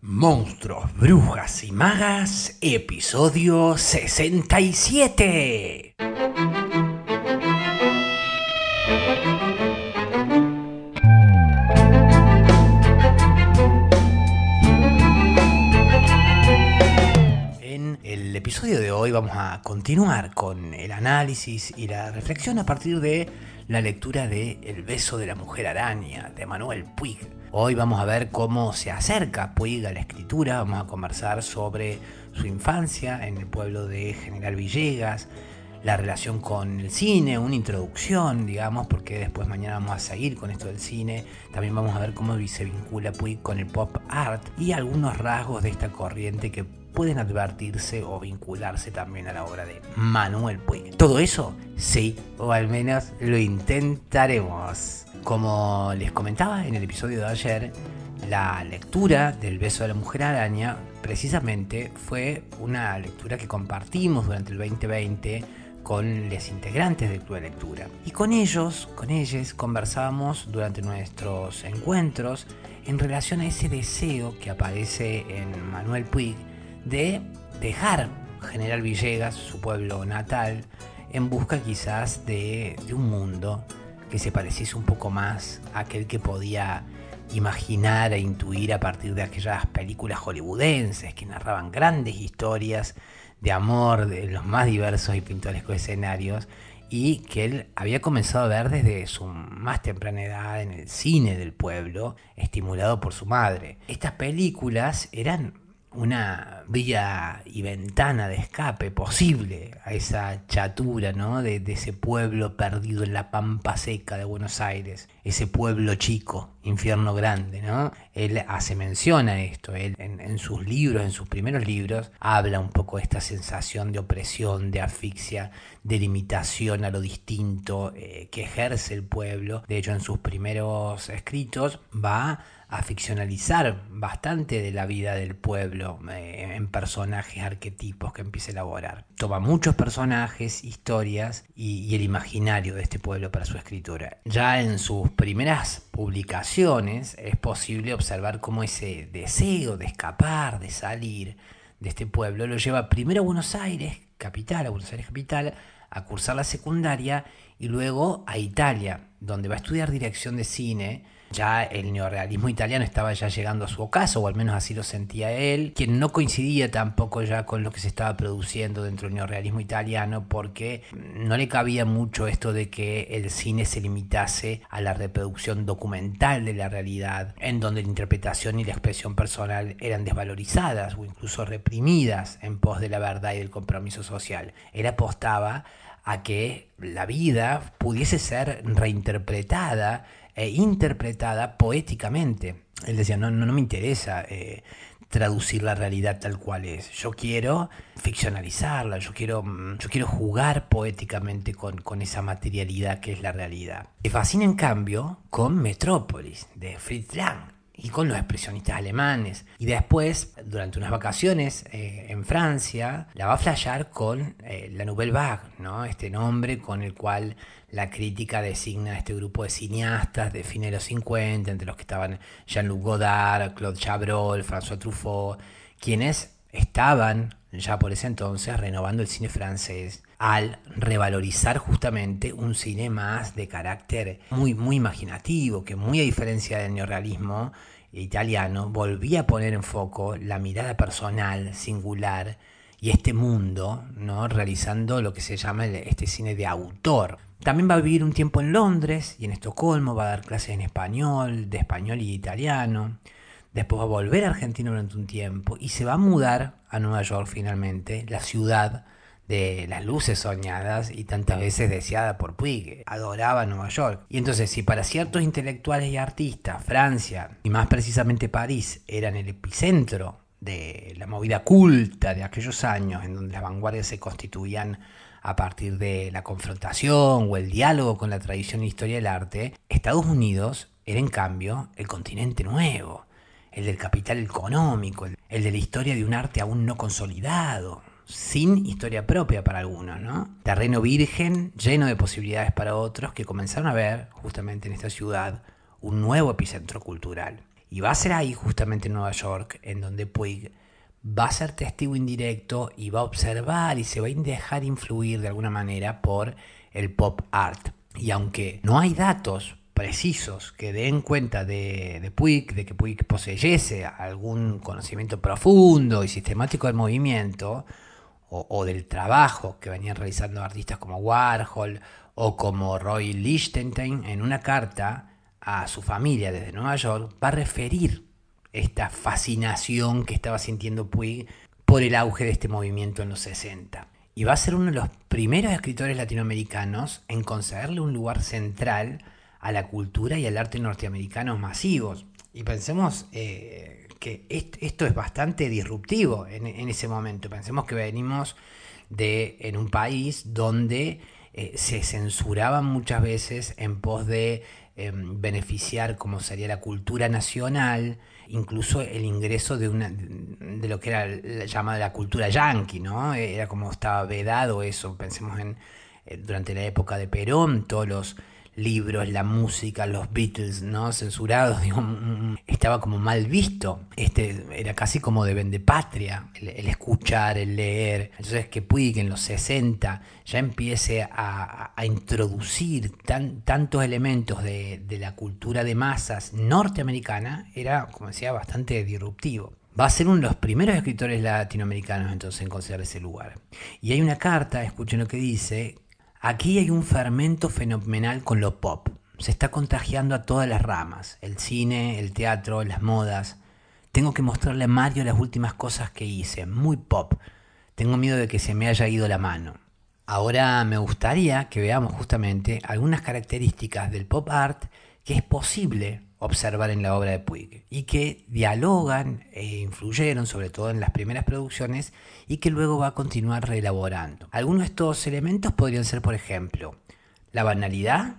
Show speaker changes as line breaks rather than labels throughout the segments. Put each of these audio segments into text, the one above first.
Monstruos, Brujas y Magas, episodio 67. En el episodio de hoy vamos a continuar con el análisis y la reflexión a partir de la lectura de El beso de la mujer araña de Manuel Puig. Hoy vamos a ver cómo se acerca Puig a la escritura, vamos a conversar sobre su infancia en el pueblo de General Villegas, la relación con el cine, una introducción, digamos, porque después mañana vamos a seguir con esto del cine. También vamos a ver cómo se vincula Puig con el pop art y algunos rasgos de esta corriente que pueden advertirse o vincularse también a la obra de Manuel Puig. ¿Todo eso? Sí, o al menos lo intentaremos. Como les comentaba en el episodio de ayer, la lectura del beso de la mujer araña precisamente fue una lectura que compartimos durante el 2020 con los integrantes del club de lectura. Y con ellos, con ellos, conversábamos durante nuestros encuentros en relación a ese deseo que aparece en Manuel Puig de dejar General Villegas, su pueblo natal, en busca quizás de, de un mundo que se pareciese un poco más a aquel que podía imaginar e intuir a partir de aquellas películas hollywoodenses que narraban grandes historias de amor de los más diversos y pintorescos escenarios y que él había comenzado a ver desde su más temprana edad en el cine del pueblo, estimulado por su madre. Estas películas eran una vía y ventana de escape posible a esa chatura, ¿no? De, ese pueblo perdido en la pampa seca de Buenos Aires, ese pueblo chico, infierno grande, ¿no? Él hace mención a esto, él en, sus libros, en sus primeros libros, habla un poco de esta sensación de opresión, de asfixia, de limitación a lo distinto eh, que ejerce el pueblo. De hecho, en sus primeros escritos va a ficcionalizar bastante de la vida del pueblo eh, en personajes, arquetipos que empieza a elaborar. Toma muchos personajes, historias y, el imaginario de este pueblo para su escritura. Ya en sus primeras publicaciones es posible observar cómo ese deseo de escapar, de salir de este pueblo, lo lleva primero a Buenos Aires, capital, a Buenos Aires capital, a cursar la secundaria y luego a Italia, donde va a estudiar dirección de cine ya el neorealismo italiano estaba ya llegando a su ocaso, o al menos así lo sentía él, quien no coincidía tampoco ya con lo que se estaba produciendo dentro del neorealismo italiano, porque no le cabía mucho esto de que el cine se limitase a la reproducción documental de la realidad, en donde la interpretación y la expresión personal eran desvalorizadas o incluso reprimidas en pos de la verdad y del compromiso social. Él apostaba a que la vida pudiese ser reinterpretada e interpretada poéticamente. Él decía, no, no, no me interesa eh, traducir la realidad tal cual es. Yo quiero ficcionalizarla, yo quiero, mm, yo quiero jugar poéticamente con, con esa materialidad que es la realidad. Me fascina en cambio con Metrópolis de Fritz Lang y con los expresionistas alemanes. Y después, durante unas vacaciones eh, en Francia, la va a flashear con eh, la Nouvelle Vague, ¿no? este nombre con el cual la crítica designa a este grupo de cineastas de fines de los 50, entre los que estaban Jean-Luc Godard, Claude Chabrol, François Truffaut, quienes estaban ya por ese entonces renovando el cine francés al revalorizar justamente un cine más de carácter muy, muy imaginativo, que muy a diferencia del neorrealismo italiano, volvía a poner en foco la mirada personal, singular, y este mundo, ¿no? realizando lo que se llama este cine de autor. También va a vivir un tiempo en Londres y en Estocolmo, va a dar clases en español, de español y italiano. Después va a volver a Argentina durante un tiempo y se va a mudar a Nueva York finalmente, la ciudad de las luces soñadas y tantas veces deseada por Puig, adoraba Nueva York. Y entonces, si para ciertos intelectuales y artistas, Francia, y más precisamente París, eran el epicentro de la movida culta de aquellos años, en donde las vanguardias se constituían a partir de la confrontación o el diálogo con la tradición e historia del arte, Estados Unidos era en cambio el continente nuevo, el del capital económico, el de la historia de un arte aún no consolidado, sin historia propia para algunos, ¿no? Terreno virgen, lleno de posibilidades para otros que comenzaron a ver, justamente en esta ciudad, un nuevo epicentro cultural. Y va a ser ahí, justamente en Nueva York, en donde Puig va a ser testigo indirecto y va a observar y se va a dejar influir de alguna manera por el pop art. Y aunque no hay datos precisos que den cuenta de, de Puig, de que Puig poseyese algún conocimiento profundo y sistemático del movimiento, o, del trabajo que venían realizando artistas como Warhol o como Roy Lichtenstein, en una carta a su familia desde Nueva York, va a referir esta fascinación que estaba sintiendo Puig por el auge de este movimiento en los 60. Y va a ser uno de los primeros escritores latinoamericanos en concederle un lugar central a la cultura y al arte norteamericanos masivos. Y pensemos eh, que esto es bastante disruptivo en, ese momento. Pensemos que venimos de en un país donde eh, se censuraban muchas veces en pos de em, beneficiar como sería la cultura nacional, incluso el ingreso de una de lo que era la, llamada la cultura yankee, ¿no? Era como estaba vedado eso. Pensemos en eh, durante la época de Perón, todos los libros, la música, los Beatles, ¿no? Censurados, digo, estaba como mal visto. Este era casi como de vendepatria, el, el escuchar, el leer. Entonces que Puig en los 60 ya empiece a, introducir tantos elementos de, de la cultura de masas norteamericana, era, como decía, bastante disruptivo va a ser uno de los primeros escritores latinoamericanos entonces en considerar ese lugar. Y hay una carta, escuchen lo que dice, Aquí hay un fermento fenomenal con lo pop. Se está contagiando a todas las ramas, el cine, el teatro, las modas. Tengo que mostrarle a Mario las últimas cosas que hice, muy pop. Tengo miedo de que se me haya ido la mano. Ahora me gustaría que veamos justamente algunas características del pop art que es posible observar en la obra de Puig y que dialogan e influyeron sobre todo en las primeras producciones y que luego va a continuar reelaborando. Algunos de estos elementos podrían ser, por ejemplo, la banalidad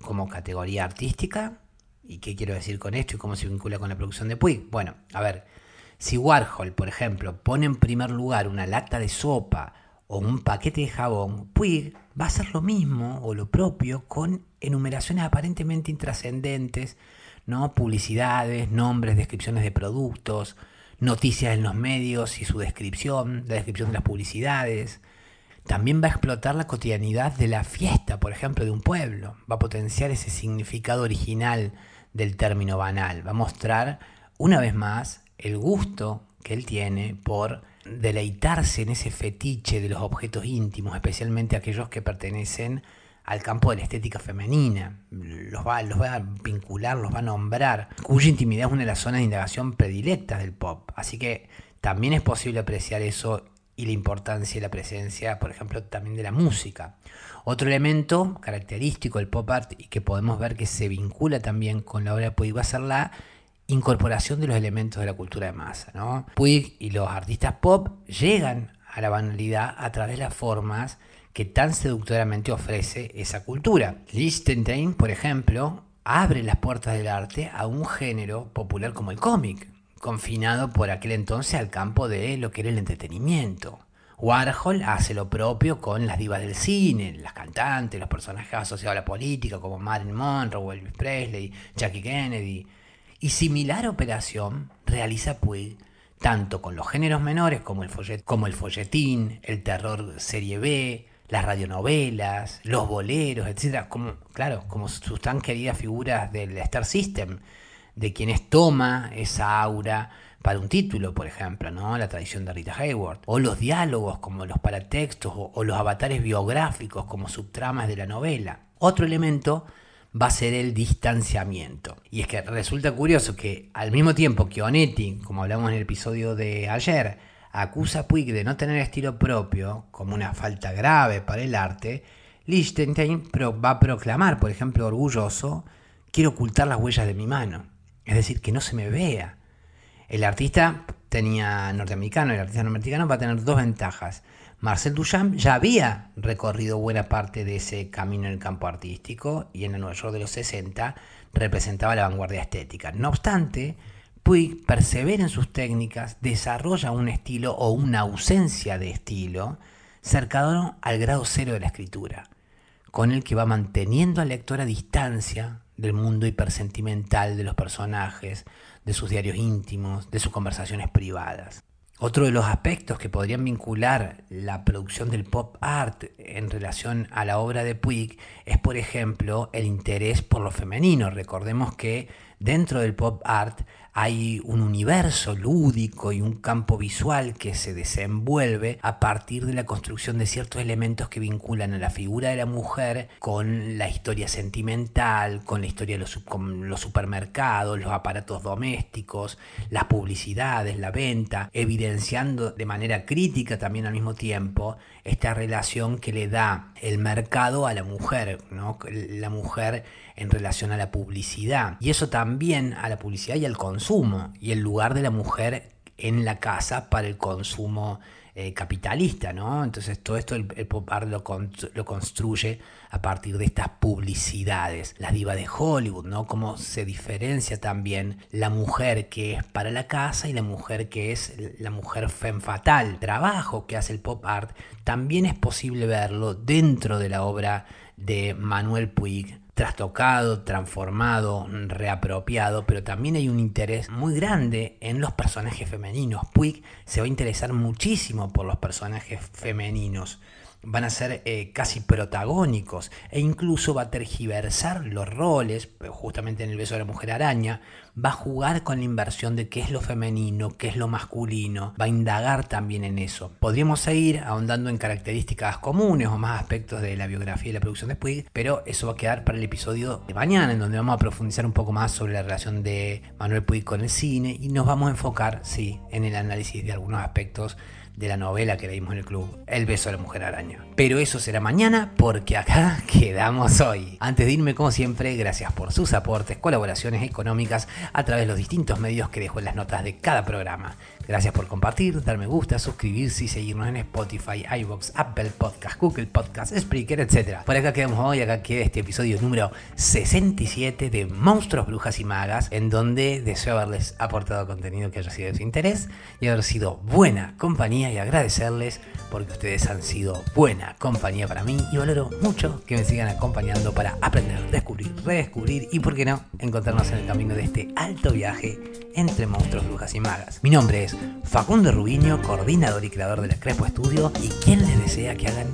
como categoría artística. ¿Y qué quiero decir con esto y cómo se vincula con la producción de Puig? Bueno, a ver, si Warhol, por ejemplo, pone en primer lugar una lata de sopa o un paquete de jabón, Puig va a hacer lo mismo o lo propio con enumeraciones aparentemente intrascendentes ¿no? Publicidades, nombres, descripciones de productos, noticias en los medios y su descripción, la descripción de las publicidades. También va a explotar la cotidianidad de la fiesta, por ejemplo, de un pueblo. Va a potenciar ese significado original del término banal. Va a mostrar, una vez más, el gusto que él tiene por deleitarse en ese fetiche de los objetos íntimos, especialmente aquellos que pertenecen al campo de la estética femenina, los va, los va a vincular, los va a nombrar, cuya intimidad es una de las zonas de indagación predilectas del pop. Así que también es posible apreciar eso y la importancia y la presencia, por ejemplo, también de la música. Otro elemento característico del pop art y que podemos ver que se vincula también con la obra de Puig va a ser la incorporación de los elementos de la cultura de masa. ¿no? Puig y los artistas pop llegan a la banalidad a través de las formas que tan seductoramente ofrece esa cultura. Lichtenstein, por ejemplo, abre las puertas del arte a un género popular como el cómic, confinado por aquel entonces al campo de lo que era el entretenimiento. Warhol hace lo propio con las divas del cine, las cantantes, los personajes asociados a la política como Marilyn Monroe, Elvis Presley, Jackie Kennedy. Y similar operación realiza Puig tanto con los géneros menores como el, como el folletín, el terror serie B, las radionovelas, los boleros, etcétera, como, claro, como sus tan queridas figuras del Star System, de quienes toma esa aura para un título, por ejemplo, ¿no? La tradición de Rita Hayworth, o los diálogos como los paratextos, o, o los avatares biográficos como subtramas de la novela. Otro elemento va a ser el distanciamiento. Y es que resulta curioso que al mismo tiempo que Onetti, como hablamos en el episodio de ayer, acusa a Puig de no tener estilo propio, como una falta grave para el arte, Lichtenstein va a proclamar, por ejemplo, orgulloso, quiero ocultar las huellas de mi mano, es decir, que no se me vea. El artista tenía norteamericano, el artista norteamericano va a tener dos ventajas. Marcel Duchamp ya había recorrido buena parte de ese camino en el campo artístico y en el Nueva York de los 60 representaba la vanguardia estética. No obstante, Puig persevera en sus técnicas, desarrolla un estilo o una ausencia de estilo cercano al grado cero de la escritura, con el que va manteniendo al lector a distancia del mundo hipersentimental de los personajes, de sus diarios íntimos, de sus conversaciones privadas. Otro de los aspectos que podrían vincular la producción del pop art en relación a la obra de Puig es, por ejemplo, el interés por lo femenino. Recordemos que dentro del pop art hay un universo lúdico y un campo visual que se desenvuelve a partir de la construcción de ciertos elementos que vinculan a la figura de la mujer con la historia sentimental, con la historia de los, supermercados, los aparatos domésticos, las publicidades, la venta, evidenciando de manera crítica también al mismo tiempo esta relación que le da el mercado a la mujer, ¿no? la mujer en relación a la publicidad. Y eso también a la publicidad y al consumo, y el lugar de la mujer en la casa para el consumo eh, capitalista, ¿no? Entonces todo esto el, pop art lo, construye a partir de estas publicidades. La diva de Hollywood, ¿no? Cómo se diferencia también la mujer que es para la casa y la mujer que es la mujer femme fatal. trabajo que hace el pop art también es posible verlo dentro de la obra de Manuel Puig trastocado, transformado, reapropiado, pero también hay un interés muy grande en los personajes femeninos. Puig se va a interesar muchísimo por los personajes femeninos van a ser eh, casi protagónicos e incluso va a tergiversar los roles, justamente en el beso de la mujer araña, va a jugar con la inversión de qué es lo femenino, qué es lo masculino, va a indagar también en eso. Podríamos seguir ahondando en características comunes o más aspectos de la biografía y la producción de Puig, pero eso va a quedar para el episodio de mañana, en donde vamos a profundizar un poco más sobre la relación de Manuel Puig con el cine y nos vamos a enfocar, sí, en el análisis de algunos aspectos de la novela que leímos en el club, El beso de la mujer araña. Pero eso será mañana porque acá quedamos hoy. Antes de irme, como siempre, gracias por sus aportes, colaboraciones económicas a través de los distintos medios que dejo en las notas de cada programa. Gracias por compartir, dar me gusta, suscribirse y seguirnos en Spotify, iVoox, Apple Podcast, Google Podcast, Spreaker, etc. Por acá quedamos hoy, acá queda este episodio número 67 de Monstruos, Brujas y Magas, en donde deseo haberles aportado contenido que haya sido de su interés y haber sido buena compañía y agradecerles porque ustedes han sido buena compañía para mí y valoro mucho que me sigan acompañando para aprender, descubrir, redescubrir y, por qué no, encontrarnos en el camino de este alto viaje entre monstruos, brujas y magas. Mi nombre es Facundo Rubiño, coordinador y creador de la Crespo Estudio y quien les desea que hagan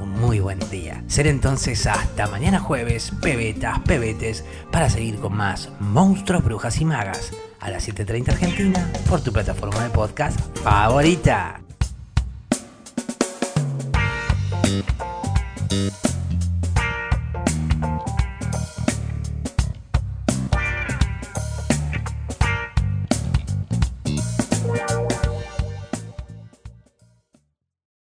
un muy buen día. Ser entonces hasta mañana jueves, pebetas, pebetes, para seguir con más monstruos, brujas y magas a las 7.30 Argentina por tu plataforma de podcast favorita.